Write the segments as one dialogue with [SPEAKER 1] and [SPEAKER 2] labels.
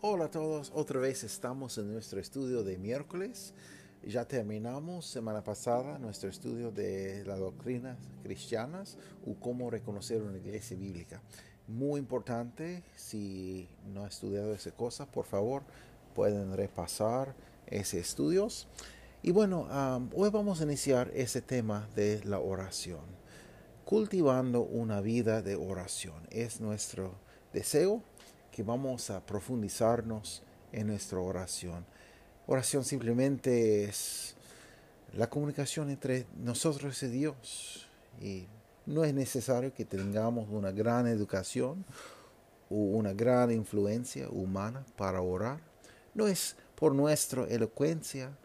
[SPEAKER 1] Hola a todos, otra vez estamos en nuestro estudio de miércoles. Ya terminamos semana pasada nuestro estudio de las doctrinas cristianas o cómo reconocer una iglesia bíblica. Muy importante, si no ha estudiado esa cosa, por favor, pueden repasar ese estudios. Y bueno, hoy vamos a iniciar ese tema de la oración. Cultivando una vida de oración es nuestro deseo que vamos a profundizarnos en nuestra oración. Oración simplemente es la comunicación entre nosotros y Dios. Y no es necesario que tengamos una gran educación o una gran influencia humana para orar. No es por nuestra elocuencia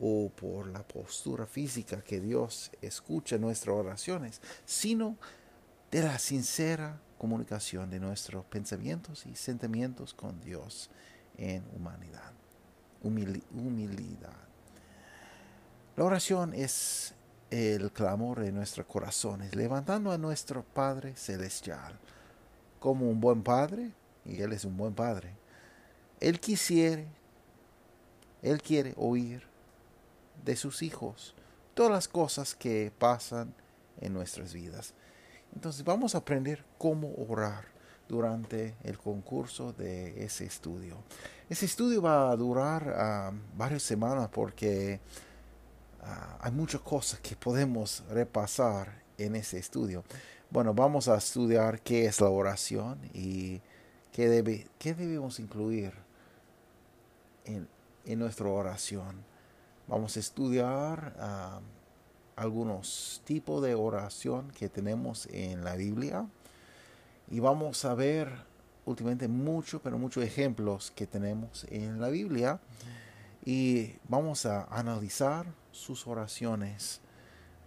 [SPEAKER 1] o por la postura física que Dios escucha nuestras oraciones, sino de la sincera comunicación de nuestros pensamientos y sentimientos con Dios en humanidad, humildad. La oración es el clamor de nuestros corazones, levantando a nuestro Padre Celestial como un buen Padre, y Él es un buen Padre. Él quisiera, Él quiere oír de sus hijos todas las cosas que pasan en nuestras vidas. Entonces vamos a aprender cómo orar durante el concurso de ese estudio. Ese estudio va a durar ah, varias semanas porque ah, hay muchas cosas que podemos repasar en ese estudio. Bueno, vamos a estudiar qué es la oración y qué, debe, qué debemos incluir en, en nuestra oración. Vamos a estudiar ah, algunos tipos de oración que tenemos en la Biblia. Y vamos a ver últimamente muchos, pero muchos ejemplos que tenemos en la Biblia. Y vamos a analizar sus oraciones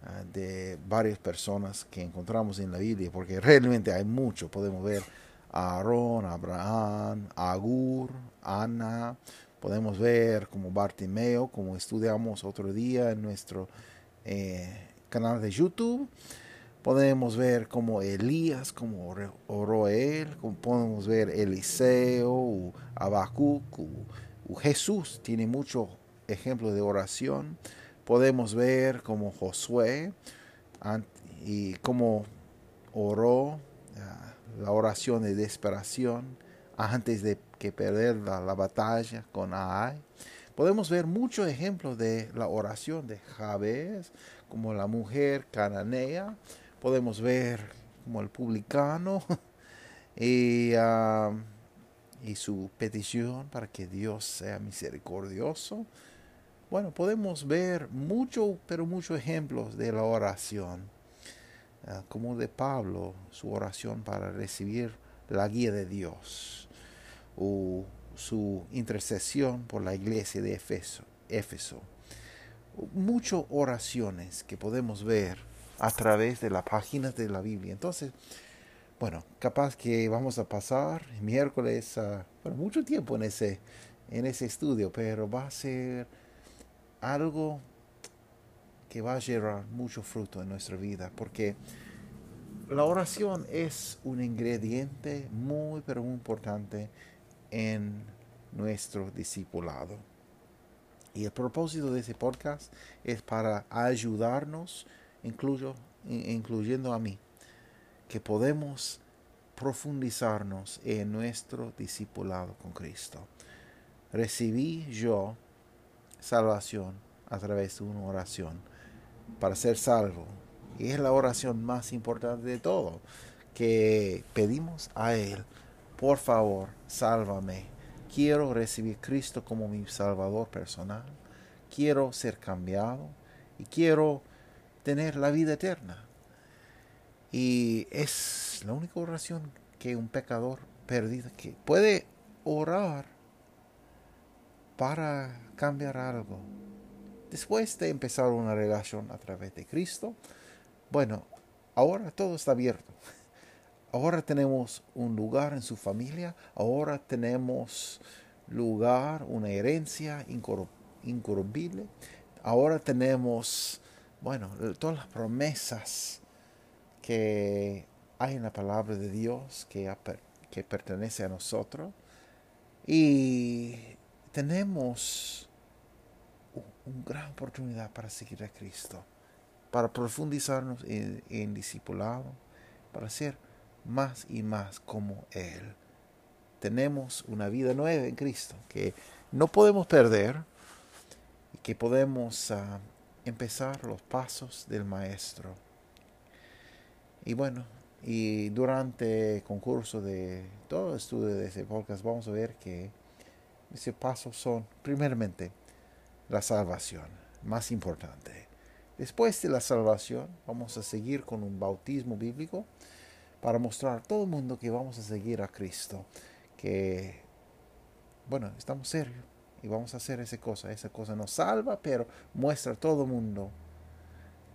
[SPEAKER 1] ah, de varias personas que encontramos en la Biblia, porque realmente hay mucho. Podemos ver a Aarón, Abraham, Agur, Ana, podemos ver como Bartimeo, como estudiamos otro día en nuestro eh, canal de YouTube. Podemos ver como Elías, como oró él, como podemos ver Eliseo, Abacuc, Jesús tiene muchos ejemplos de oración. Podemos ver como Josué y cómo oró ah, la oración de desesperación antes de que perder la, la batalla con Ai. Podemos ver muchos ejemplos de la oración de Jabez, como la mujer cananea. Podemos ver como el publicano y, su petición para que Dios sea misericordioso. Bueno, podemos ver muchos, pero muchos ejemplos de la oración, ah, como de Pablo, su oración para recibir la guía de Dios, o su intercesión por la iglesia de Éfeso. Éfeso. Muchas oraciones que podemos ver a través de las páginas de la Biblia. Entonces, bueno, capaz que vamos a pasar miércoles, bueno, mucho tiempo en ese, en ese estudio, pero va a ser algo que va a llevar mucho fruto en nuestra vida, porque la oración es un ingrediente muy, pero muy importante en nuestro discipulado. Y el propósito de ese podcast es para ayudarnos, incluyo, incluyendo a mí, que podemos profundizarnos en nuestro discipulado con Cristo. Recibí yo salvación a través de una oración para ser salvo. Y es la oración más importante de todo, que pedimos a Él por favor, sálvame. Quiero recibir Cristo como mi Salvador personal. Quiero ser cambiado y quiero tener la vida eterna. Y es la única oración que un pecador perdido que puede orar para cambiar algo después de empezar una relación a través de Cristo, bueno, ahora todo está abierto. Ahora tenemos un lugar en su familia, ahora tenemos lugar, una herencia incorruptible, ahora tenemos, bueno, todas las promesas que hay en la palabra de Dios que, pertenece a nosotros. Y tenemos una gran oportunidad para seguir a Cristo, para profundizarnos en, en discipulado, para ser más y más como Él. Tenemos una vida nueva en Cristo que no podemos perder y que podemos ah, empezar los pasos del Maestro. Y bueno, y durante el concurso de todo el estudio de ese podcast vamos a ver que esos pasos son, primeramente, la salvación, más importante. Después de la salvación, vamos a seguir con un bautismo bíblico para mostrar a todo el mundo que vamos a seguir a Cristo, que, bueno, estamos serios y vamos a hacer esa cosa. Esa cosa nos salva, pero muestra a todo el mundo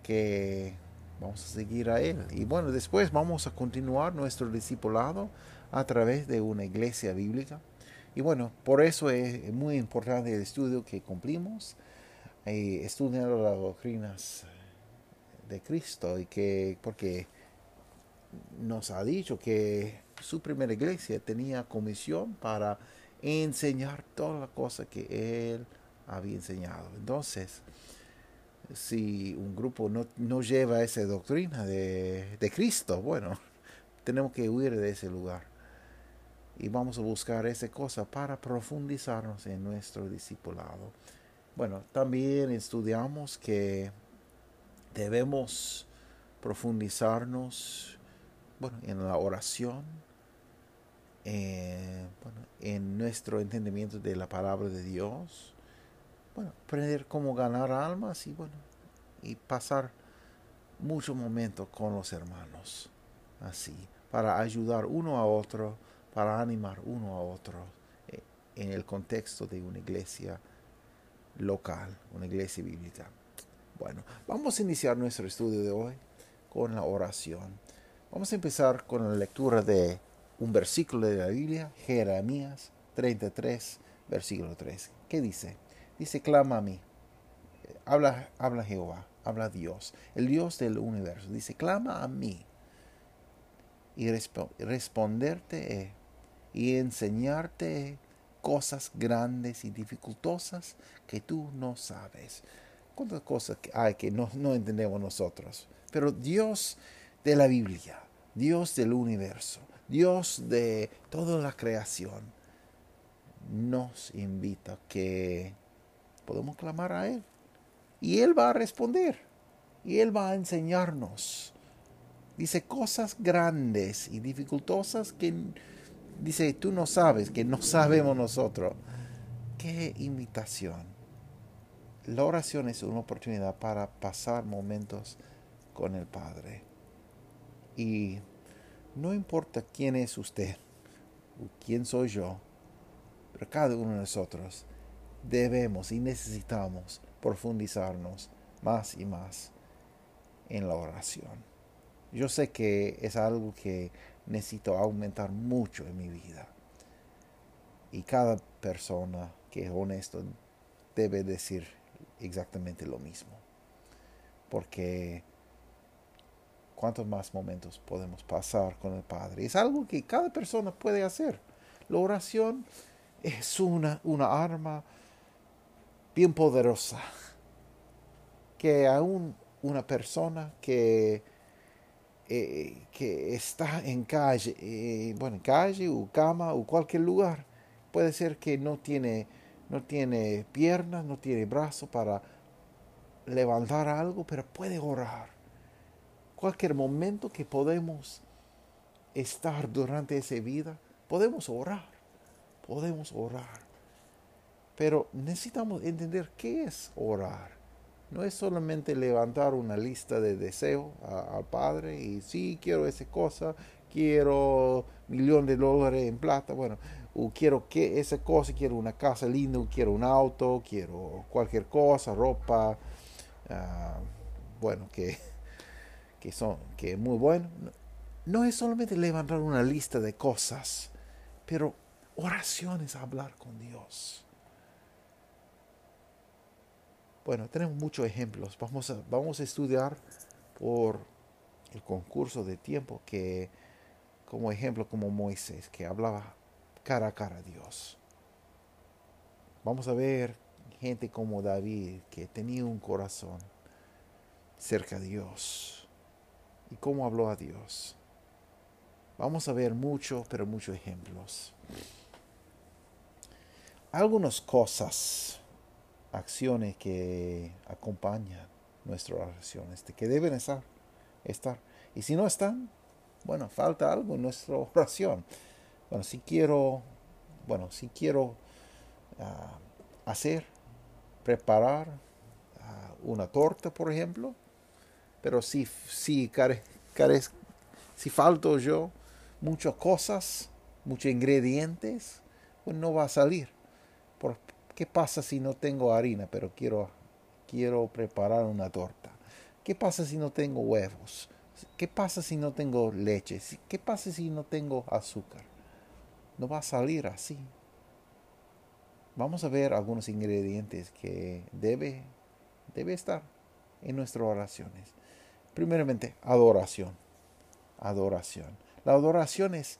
[SPEAKER 1] que vamos a seguir a Él. Y bueno, después vamos a continuar nuestro discipulado a través de una iglesia bíblica y bueno, por eso es muy importante el estudio que cumplimos, eh, estudiando las doctrinas de Cristo, y que, porque nos ha dicho que su primera iglesia tenía comisión para enseñar todas las cosas que él había enseñado. Entonces, si un grupo no, no lleva esa doctrina de, de Cristo, bueno, tenemos que huir de ese lugar y vamos a buscar esa cosa para profundizarnos en nuestro discipulado. Bueno, también estudiamos que debemos profundizarnos bueno, en la oración, eh, en nuestro entendimiento de la palabra de Dios, bueno, aprender cómo ganar almas y bueno, y pasar muchos momentos con los hermanos, así, para ayudar uno a otro para animar uno a otro eh, en el contexto de una iglesia local, una iglesia bíblica. Bueno, vamos a iniciar nuestro estudio de hoy con la oración. Vamos a empezar con la lectura de un versículo de la Biblia, Jeremías 33, versículo 3. ¿Qué dice? Dice, clama a mí. Habla, habla Jehová, habla Dios, el Dios del universo. Dice, clama a mí y responderte y enseñarte cosas grandes y dificultosas que tú no sabes. ¿Cuántas cosas hay que no, no entendemos nosotros? Pero Dios de la Biblia, Dios del universo, Dios de toda la creación, nos invita que podemos clamar a Él. Y Él va a responder. Y Él va a enseñarnos. Dice cosas grandes y dificultosas que Dice, tú no sabes, que no sabemos nosotros. Qué invitación. La oración es una oportunidad para pasar momentos con el Padre. Y no importa quién es usted o quién soy yo, pero cada uno de nosotros debemos y necesitamos profundizarnos más y más en la oración. Yo sé que es algo que necesito aumentar mucho en mi vida. Y cada persona que es honesto debe decir exactamente lo mismo. Porque cuántos más momentos podemos pasar con el Padre. Es algo que cada persona puede hacer. La oración es una, una arma bien poderosa que aún una persona que eh, que está en calle, eh, bueno, en calle o cama o cualquier lugar. Puede ser que no tiene, no tiene piernas, no tiene brazos para levantar algo, pero puede orar. Cualquier momento que podemos estar durante esa vida, podemos orar, podemos orar. Pero necesitamos entender qué es orar no es solamente levantar una lista de deseos al Padre y sí, quiero esa cosa, quiero millón de dólares en plata. Bueno, o quiero que esa cosa, quiero una casa linda, quiero un auto, quiero cualquier cosa, ropa, ah, bueno, que, que son, que es muy bueno. No es solamente levantar una lista de cosas, pero oraciones a hablar con Dios. Bueno, tenemos muchos ejemplos. Vamos a, vamos a estudiar por el concurso de tiempo que, como ejemplo, como Moisés, que hablaba cara a cara a Dios. Vamos a ver gente como David, que tenía un corazón cerca de Dios. Y cómo habló a Dios. Vamos a ver muchos, pero muchos ejemplos. Algunas cosas, acciones que acompañan nuestras oraciones, que deben estar, estar. Y si no están, bueno, falta algo en nuestra oración. Bueno, si quiero, bueno, si quiero ah, hacer, preparar ah, una torta, por ejemplo, pero si, si, si falto yo muchas cosas, muchos ingredientes, pues no va a salir. ¿Por ¿Qué pasa si no tengo harina, pero quiero, quiero preparar una torta? ¿Qué pasa si no tengo huevos? ¿Qué pasa si no tengo leche? ¿Qué pasa si no tengo azúcar? no va a salir así. Vamos a ver algunos ingredientes que debe, debe estar en nuestras oraciones. Primeramente, adoración. Adoración. La adoración es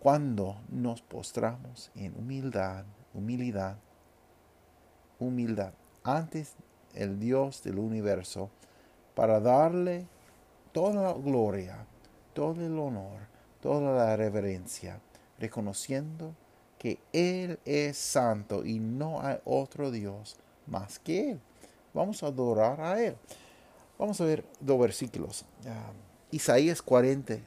[SPEAKER 1] cuando nos postramos en humildad, humildad, humildad antes el Dios del universo para darle toda la gloria, todo el honor, toda la reverencia reconociendo que Él es santo y no hay otro Dios más que Él. Vamos a adorar a Él. Vamos a ver dos versículos. Isaías 40,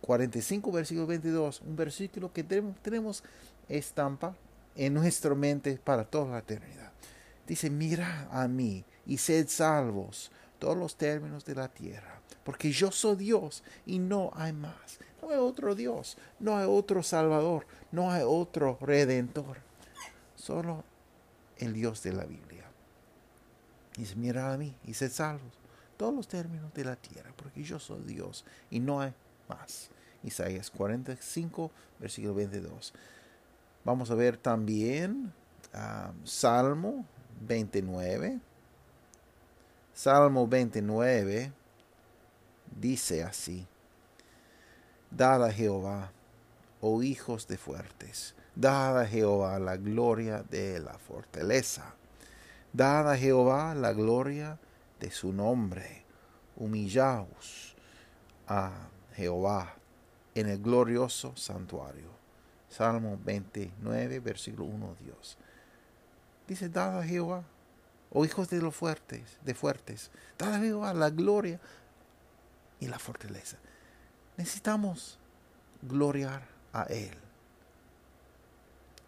[SPEAKER 1] 45, versículo 22. Un versículo que tenemos, estampa en nuestra mente para toda la eternidad. Dice, mira a mí y sed salvos todos los términos de la tierra, porque yo soy Dios y no hay más. No hay otro Dios, no hay otro Salvador, no hay otro Redentor. Solo el Dios de la Biblia. Dice, mira a mí y sed salvos todos los términos de la tierra, porque yo soy Dios y no hay más. Isaías 45, versículo 22. Vamos a ver también ah, Salmo 29. Salmo 29 dice así. Dad a Jehová, oh hijos de fuertes, dad a Jehová la gloria de la fortaleza. Dad a Jehová la gloria de su nombre. Humillaos a Jehová en el glorioso santuario. Salmo 29, versículo 1, Dios. Dice, dad a Jehová, oh hijos de los fuertes, de fuertes, dad a Jehová la gloria y la fortaleza. Necesitamos gloriar a Él.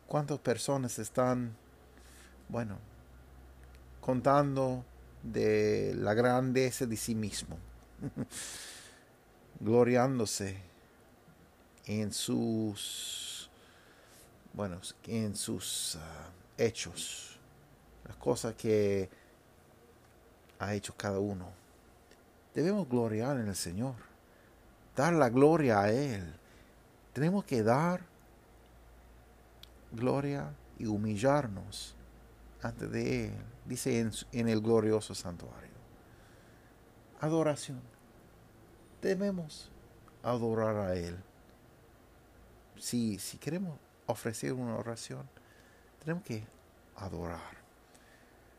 [SPEAKER 1] ¿Cuántas personas están, bueno, contando de la grandeza de sí mismo? gloriándose en sus, bueno, en sus ah, hechos, las cosas que ha hecho cada uno. Debemos gloriar en el Señor dar la gloria a Él. Tenemos que dar gloria y humillarnos ante de Él, dice en, el glorioso santuario. Adoración. Debemos adorar a Él. Si, si queremos ofrecer una oración, tenemos que adorar.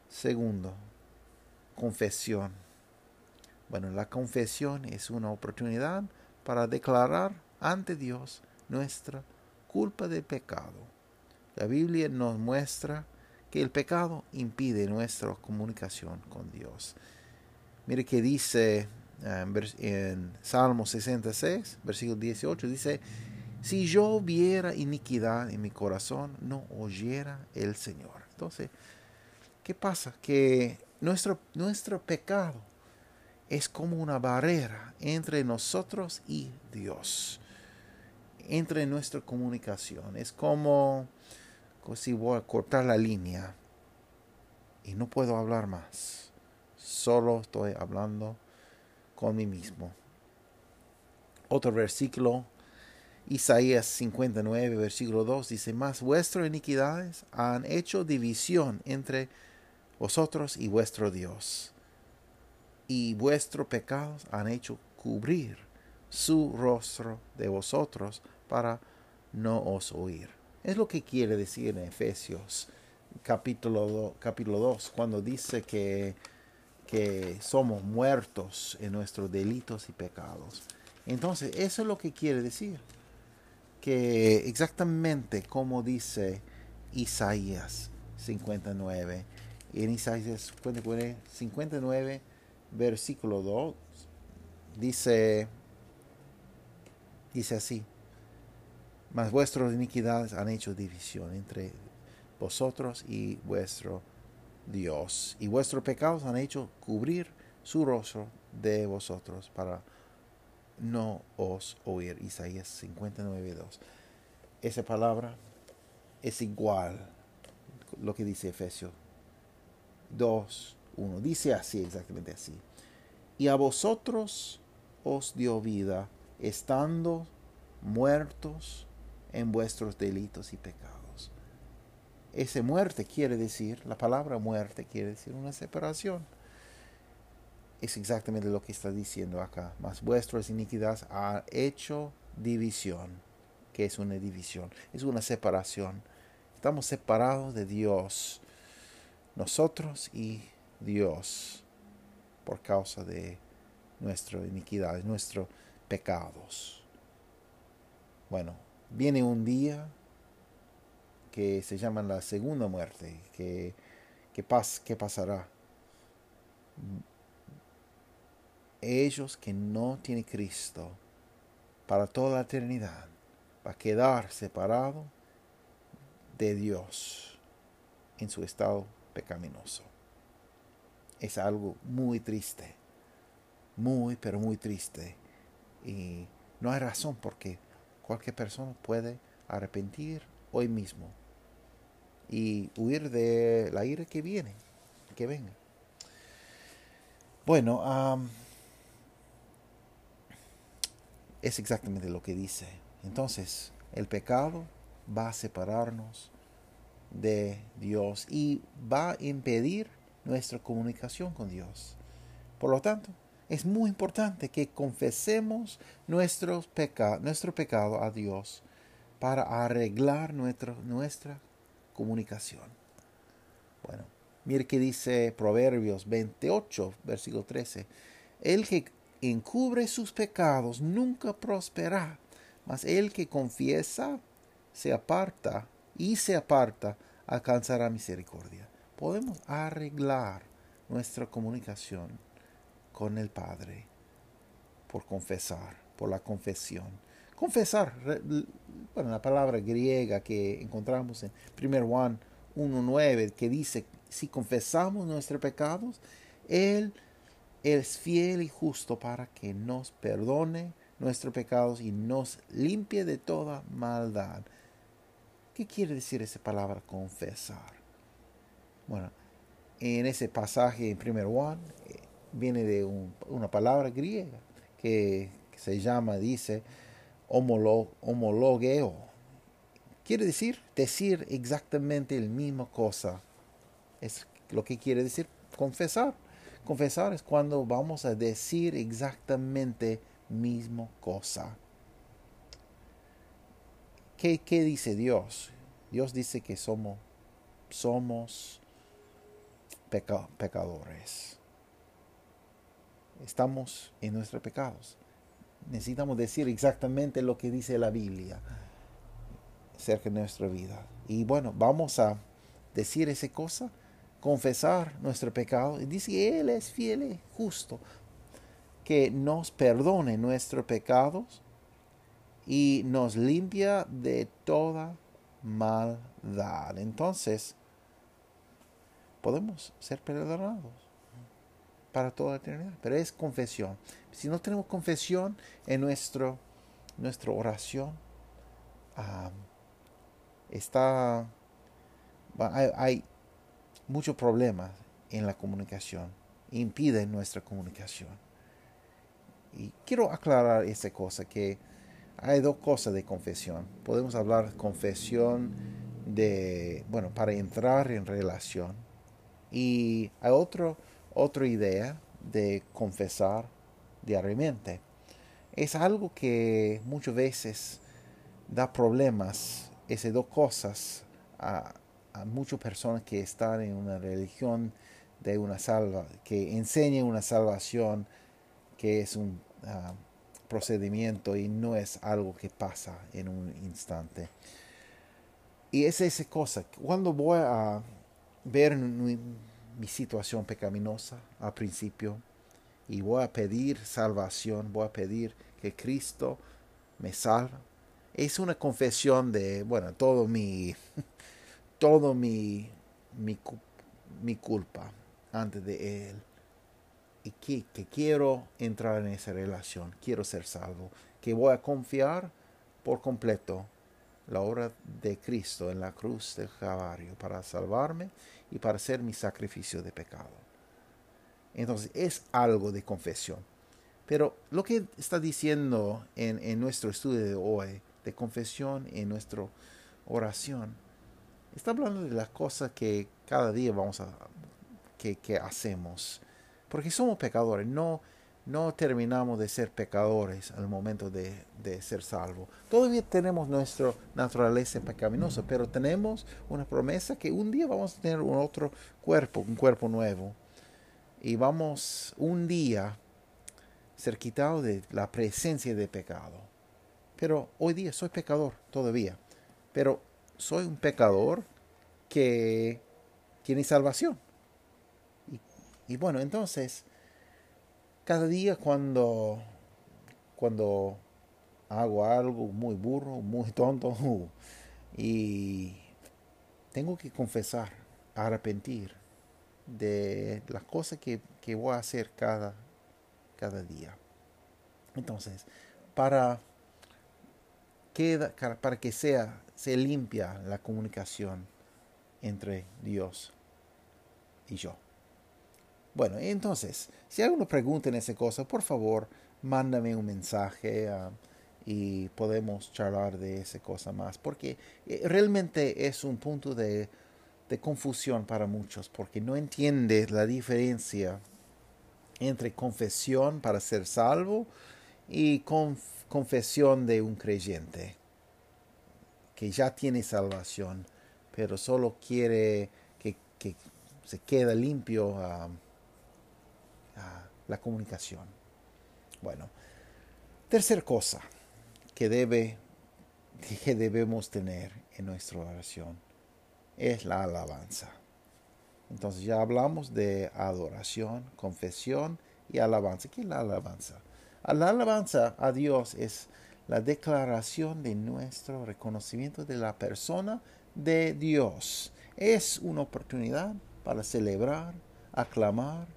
[SPEAKER 1] Segundo, confesión. Bueno, la confesión es una oportunidad para declarar ante Dios nuestra culpa de pecado. La Biblia nos muestra que el pecado impide nuestra comunicación con Dios. Mire que dice eh, en Salmo 66, versículo 18, dice, si yo viera iniquidad en mi corazón, no oyera el Señor. Entonces, ¿qué pasa? Que nuestro, nuestro pecado es como una barrera entre nosotros y Dios. entra en nuestra comunicación. Es como, como si voy a cortar la línea y no puedo hablar más. Solo estoy hablando con mí mismo. Otro versículo, Isaías 59, versículo 2, dice, Mas vuestras iniquidades han hecho división entre vosotros y vuestro Dios, y vuestros pecados han hecho cubrir su rostro de vosotros para no os oír. Es lo que quiere decir en Efesios capítulo, capítulo 2, cuando dice que, que somos muertos en nuestros delitos y pecados. Entonces, eso es lo que quiere decir. Que exactamente como dice Isaías 59, en Isaías 59, versículo 2, dice, dice así, mas vuestras iniquidades han hecho división entre vosotros y vuestro Dios, y vuestros pecados han hecho cubrir su rostro de vosotros para no os oír. Isaías 59, 2. Esa palabra es igual lo que dice Efesios 2, 1. Dice así, exactamente así. Y a vosotros os dio vida, estando muertos en vuestros delitos y pecados. Ese muerte quiere decir, la palabra muerte quiere decir una separación es exactamente lo que está diciendo acá. Mas vuestras iniquidades han hecho división. que es una división? Es una separación. Estamos separados de Dios. Nosotros y Dios. Por causa de nuestra iniquidad, nuestros pecados. Bueno, viene un día que se llama la segunda muerte. Que, que, pas, que pasará ellos que no tienen Cristo para toda la eternidad va a quedar separado de Dios en su estado pecaminoso. Es algo muy triste, muy, pero muy triste. Y no hay razón porque cualquier persona puede arrepentir hoy mismo y huir de la ira que viene, que venga. Bueno, es exactamente lo que dice. Entonces, el pecado va a separarnos de Dios y va a impedir nuestra comunicación con Dios. Por lo tanto, es muy importante que confesemos nuestro, nuestro pecado a Dios para arreglar nuestra comunicación. Bueno, mire que dice Proverbios 28, versículo 13. El que encubre sus pecados nunca prosperará, mas el que confiesa se aparta y se aparta alcanzará misericordia. Podemos arreglar nuestra comunicación con el Padre por confesar, por la confesión. Confesar, bueno, la palabra griega que encontramos en 1 Juan 1.9 que dice, si confesamos nuestros pecados, Él es fiel y justo para que nos perdone nuestros pecados y nos limpie de toda maldad. ¿Qué quiere decir esa palabra confesar? Bueno, en ese pasaje en 1 Juan eh, viene de una palabra griega que, se llama, dice, homologeo. Quiere decir decir exactamente la misma cosa. Es lo que quiere decir confesar. Confesar es cuando vamos a decir exactamente mismo cosa. ¿Qué, qué dice Dios? Dios dice que somos, somos pecadores. Estamos en nuestros pecados. Necesitamos decir exactamente lo que dice la Biblia acerca de nuestra vida. Y bueno, vamos a decir esa cosa confesar nuestro pecado. Y dice Él es fiel y justo, que nos perdone nuestros pecados y nos limpia de toda maldad. Entonces, podemos ser perdonados para toda la eternidad. Pero es confesión. Si no tenemos confesión en nuestro, nuestra oración, ah, está, hay, hay muchos problemas en la comunicación, impiden nuestra comunicación. Y quiero aclarar esa cosa, que hay dos cosas de confesión. Podemos hablar confesión de, bueno, para entrar en relación. Y hay otro, otra idea de confesar diariamente. Es algo que muchas veces da problemas, esas dos cosas, a, muchas personas que están en una religión de una salva, que enseña una salvación que es un ah, procedimiento y no es algo que pasa en un instante. Y es esa cosa, cuando voy a ver mi situación pecaminosa al principio y voy a pedir salvación, voy a pedir que Cristo me salve, es una confesión de, bueno, todo mi, todo mi, mi, mi culpa antes de Él. Y que, que, quiero entrar en esa relación, quiero ser salvo, que voy a confiar por completo la obra de Cristo en la cruz del Calvario para salvarme y para hacer mi sacrificio de pecado. Entonces es algo de confesión. Pero lo que está diciendo en, en nuestro estudio de hoy de confesión en nuestra oración. Está hablando de las cosas que cada día vamos a que, que hacemos. Porque somos pecadores, no, no terminamos de ser pecadores al momento de, de ser salvos. Todavía tenemos nuestra naturaleza pecaminosa, pero tenemos una promesa que un día vamos a tener un otro cuerpo, un cuerpo nuevo. Y vamos un día ser quitados de la presencia de pecado. Pero hoy día soy pecador todavía. Pero soy un pecador que tiene salvación. Y, bueno, entonces, cada día cuando, cuando hago algo muy burro, muy tonto, y tengo que confesar, arrepentir de las cosas que, que voy a hacer cada, cada día. Entonces, para queda para que sea se limpia la comunicación entre Dios y yo. Bueno, entonces, si alguno pregunta en esa cosa, por favor, mándame un mensaje ah, y podemos charlar de esa cosa más, porque eh, realmente es un punto de, de confusión para muchos, porque no entiende la diferencia entre confesión para ser salvo y confesión de un creyente que ya tiene salvación, pero solo quiere que, se quede limpio la comunicación. Bueno, tercer cosa que, debe, que debemos tener en nuestra oración es la alabanza. Entonces ya hablamos de adoración, confesión y alabanza. ¿Qué es la alabanza? La alabanza a Dios es la declaración de nuestro reconocimiento de la persona de Dios. Es una oportunidad para celebrar, aclamar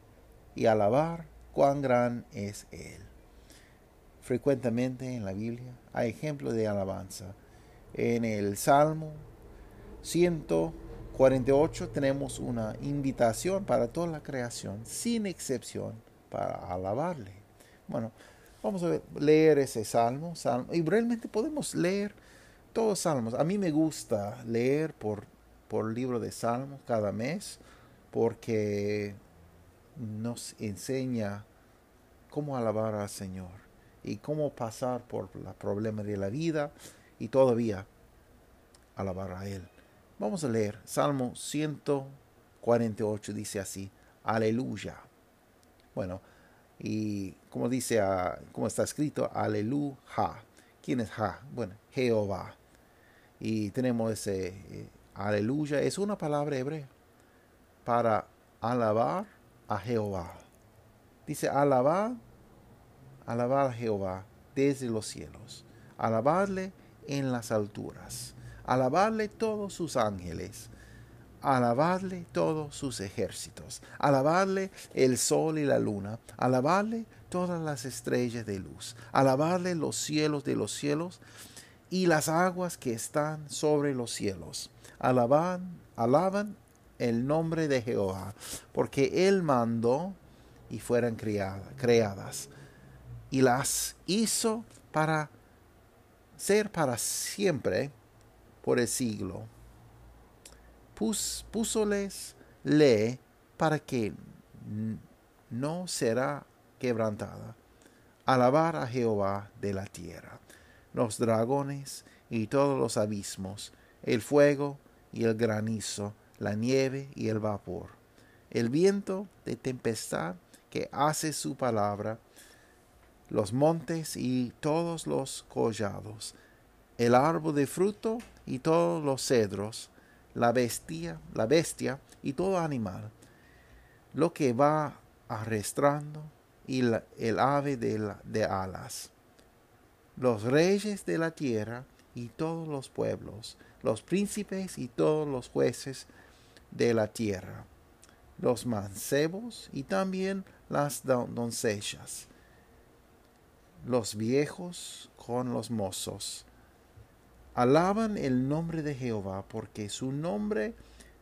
[SPEAKER 1] y alabar cuán gran es Él. Frecuentemente en la Biblia hay ejemplos de alabanza. En el Salmo 148 tenemos una invitación para toda la creación, sin excepción, para alabarle. Bueno, Vamos a leer ese salmo, salmo, y realmente podemos leer todos los salmos. A mí me gusta leer por, por libro de salmos cada mes porque nos enseña cómo alabar al Señor y cómo pasar por los problemas de la vida y todavía alabar a Él. Vamos a leer Salmo 148, dice así, aleluya. Bueno, y como dice, ah, como está escrito, aleluya. ¿Quién es Ja? Bueno, Jehová. Y tenemos ese eh, aleluya, es una palabra hebrea para alabar a Jehová. Dice alabar, alabar a Jehová desde los cielos, alabarle en las alturas, alabarle todos sus ángeles, alabarle todos sus ejércitos, alabarle el sol y la luna, alabarle todas las estrellas de luz, alabarle los cielos de los cielos y las aguas que están sobre los cielos. Alaban, alaban el nombre de Jehová, porque Él mandó y fueron creadas, y las hizo para ser para siempre por el siglo. Pus, púsoles le para que no será quebrantada. Alabar a Jehová de la tierra, los dragones y todos los abismos, el fuego y el granizo, la nieve y el vapor, el viento de tempestad que hace su palabra, los montes y todos los collados, el árbol de fruto y todos los cedros, la bestia, la bestia y todo animal, lo que va arrastrando y el ave de, de alas, los reyes de la tierra y todos los pueblos, los príncipes y todos los jueces de la tierra, los mancebos y también las doncellas, los viejos con los mozos. Alaban el nombre de Jehová porque su nombre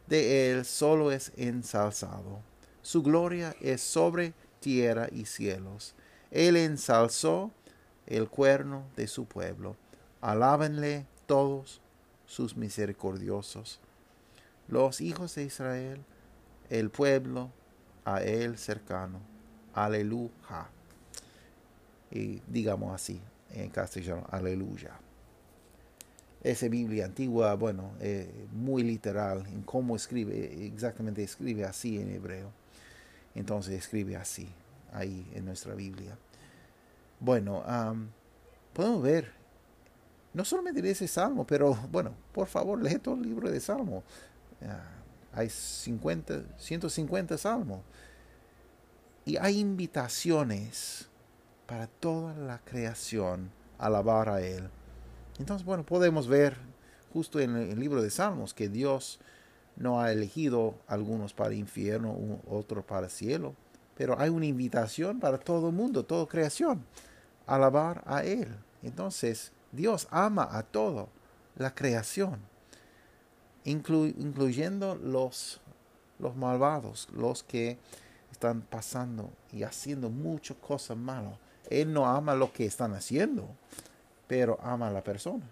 [SPEAKER 1] de él solo es ensalzado. Su gloria es sobre tierra y cielos. Él ensalzó el cuerno de su pueblo. Alábenle todos sus misericordiosos. Los hijos de Israel, el pueblo a él cercano. Aleluya. Y digamos así en castellano, aleluya. Esa Biblia antigua, bueno, eh, muy literal en cómo escribe, exactamente escribe así en hebreo. Entonces escribe así, ahí en nuestra Biblia. Bueno, podemos ver, no solamente de ese salmo, pero bueno, por favor, lee todo el libro de Salmo. Hay 50, 150 salmos. Y hay invitaciones para toda la creación a alabar a Él. Entonces, bueno, podemos ver justo en el libro de Salmos que Dios no ha elegido algunos para infierno, otros para cielo, pero hay una invitación para todo el mundo, toda creación, alabar a Él. Entonces, Dios ama a toda la creación, incluyendo los, los malvados, los que están pasando y haciendo muchas cosas malas. Él no ama lo que están haciendo, pero ama a la persona.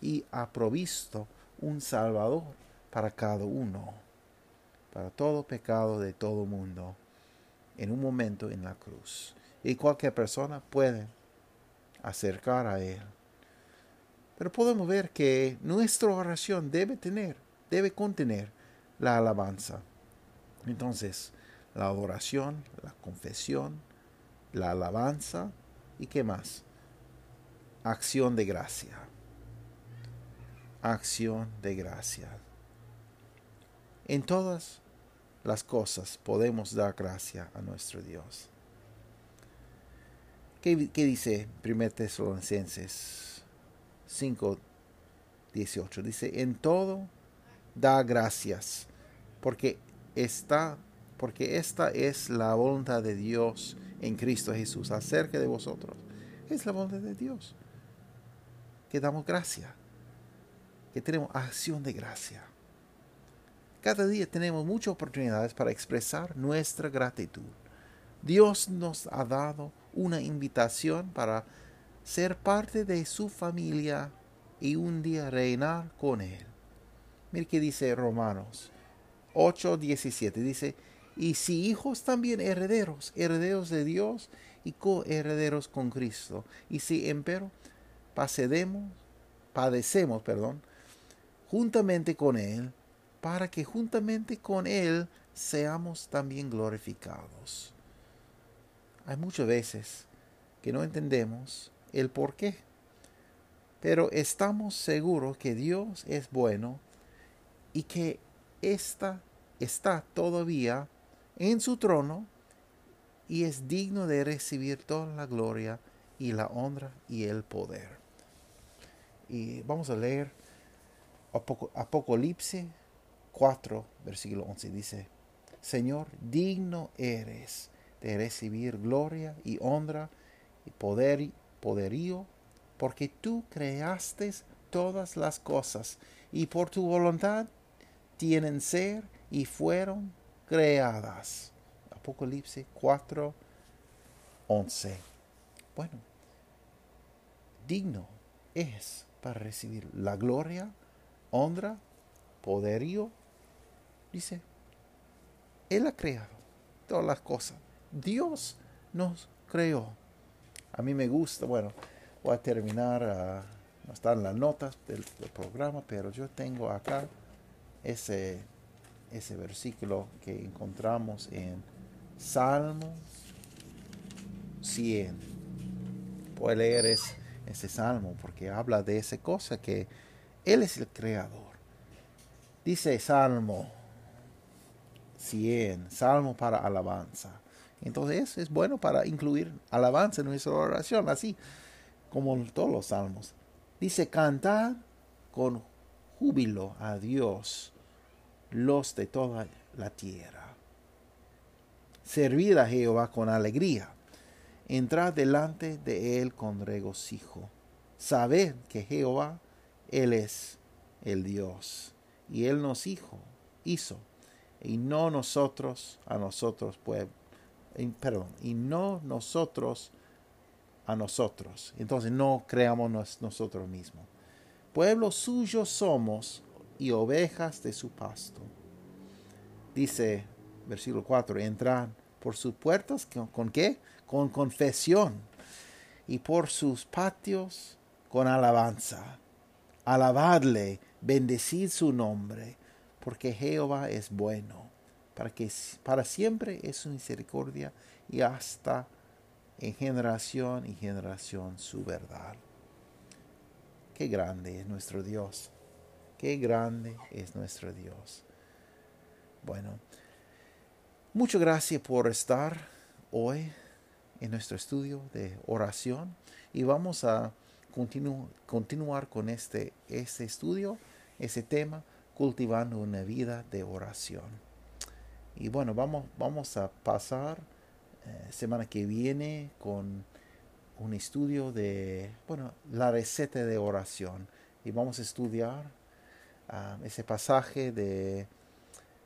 [SPEAKER 1] Y ha provisto un Salvador para cada uno, para todo pecado de todo mundo, en un momento en la cruz. Y cualquier persona puede acercar a Él. Pero podemos ver que nuestra oración debe tener, debe contener la alabanza. Entonces, la adoración, la confesión, la alabanza y qué más? Acción de gracia. Acción de gracia. En todas las cosas podemos dar gracia a nuestro Dios. ¿Qué, dice 1 Tesalonicenses 5, 18? Dice, en todo da gracias, porque está porque esta es la voluntad de Dios en Cristo Jesús acerca de vosotros. Es la voluntad de Dios. Que damos gracia, que tenemos acción de gracia. Cada día tenemos muchas oportunidades para expresar nuestra gratitud. Dios nos ha dado una invitación para ser parte de su familia y un día reinar con Él. Mire que dice Romanos 8:17. Dice, y si hijos también herederos, herederos de Dios y coherederos con Cristo. Y si empero padecemos, padecemos, perdón, juntamente con Él, para que juntamente con Él seamos también glorificados. Hay muchas veces que no entendemos el por qué, pero estamos seguros que Dios es bueno y que esta está todavía en su trono y es digno de recibir toda la gloria y la honra y el poder. Y vamos a leer Apocalipsis 4, versículo 11 dice, Señor, digno eres de recibir gloria y honra y poder, poderío, porque tú creaste todas las cosas y por tu voluntad tienen ser y fueron creadas. Apocalipsis 4, 11. Bueno, digno es para recibir la gloria, honra, poderío. Dice, Él ha creado todas las cosas. Dios nos creó. A mí me gusta, bueno, voy a terminar, uh, no están las notas del, programa, pero yo tengo acá ese, ese versículo que encontramos en Salmos 100. Puede leer ese, ese salmo porque habla de esa cosa que Él es el creador. Dice Salmo 100, Salmo para alabanza. Entonces es bueno para incluir alabanza en nuestra oración, así como en todos los salmos. Dice, cantad con júbilo a Dios los de toda la tierra. Servid a Jehová con alegría. Entrad delante de él con regocijo. Sabed que Jehová, Él es el Dios. Y Él nos hizo, hizo, y no nosotros a nosotros, pues, perdón, y no nosotros a nosotros. Entonces no creamos nosotros mismos. Pueblo suyo somos y ovejas de su pasto. Dice versículo 4, entran por sus puertas, ¿con qué? Con confesión. Y por sus patios con alabanza. Alabadle, bendecid su nombre, porque Jehová es bueno, para que para siempre es su misericordia y hasta en generación y generación su verdad. Qué grande es nuestro Dios. Qué grande es nuestro Dios. Bueno, muchas gracias por estar hoy en nuestro estudio de oración y vamos a continuar con este, este estudio, ese tema, cultivando una vida de oración. Y bueno, vamos, vamos a pasar eh, semana que viene con un estudio de, bueno, la receta de oración. Y vamos a estudiar ah, ese pasaje de,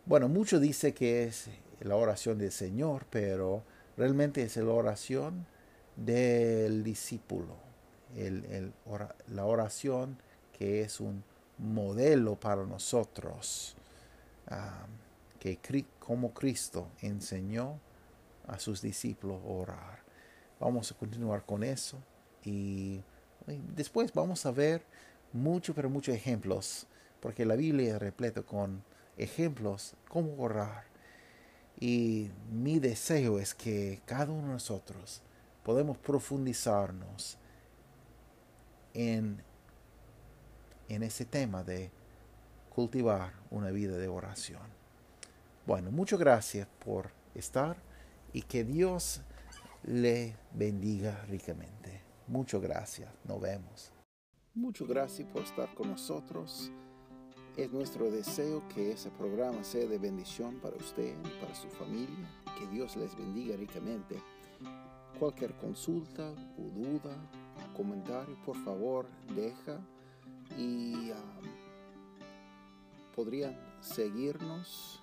[SPEAKER 1] bueno, mucho dice que es la oración del Señor, pero realmente es la oración del discípulo, el, la oración que es un modelo para nosotros, ah, como Cristo enseñó a sus discípulos orar. Vamos a continuar con eso y, después vamos a ver muchos, pero muchos ejemplos, porque la Biblia es repleta con ejemplos cómo orar. Y mi deseo es que cada uno de nosotros podemos profundizarnos en, en ese tema de cultivar una vida de oración. Bueno, muchas gracias por estar y que Dios le bendiga ricamente. Muchas gracias, nos vemos. Muchas gracias por estar con nosotros. Es nuestro deseo que ese programa sea de bendición para usted y para su familia. Que Dios les bendiga ricamente. Cualquier consulta o duda, comentario, por favor, deja y um, podrían seguirnos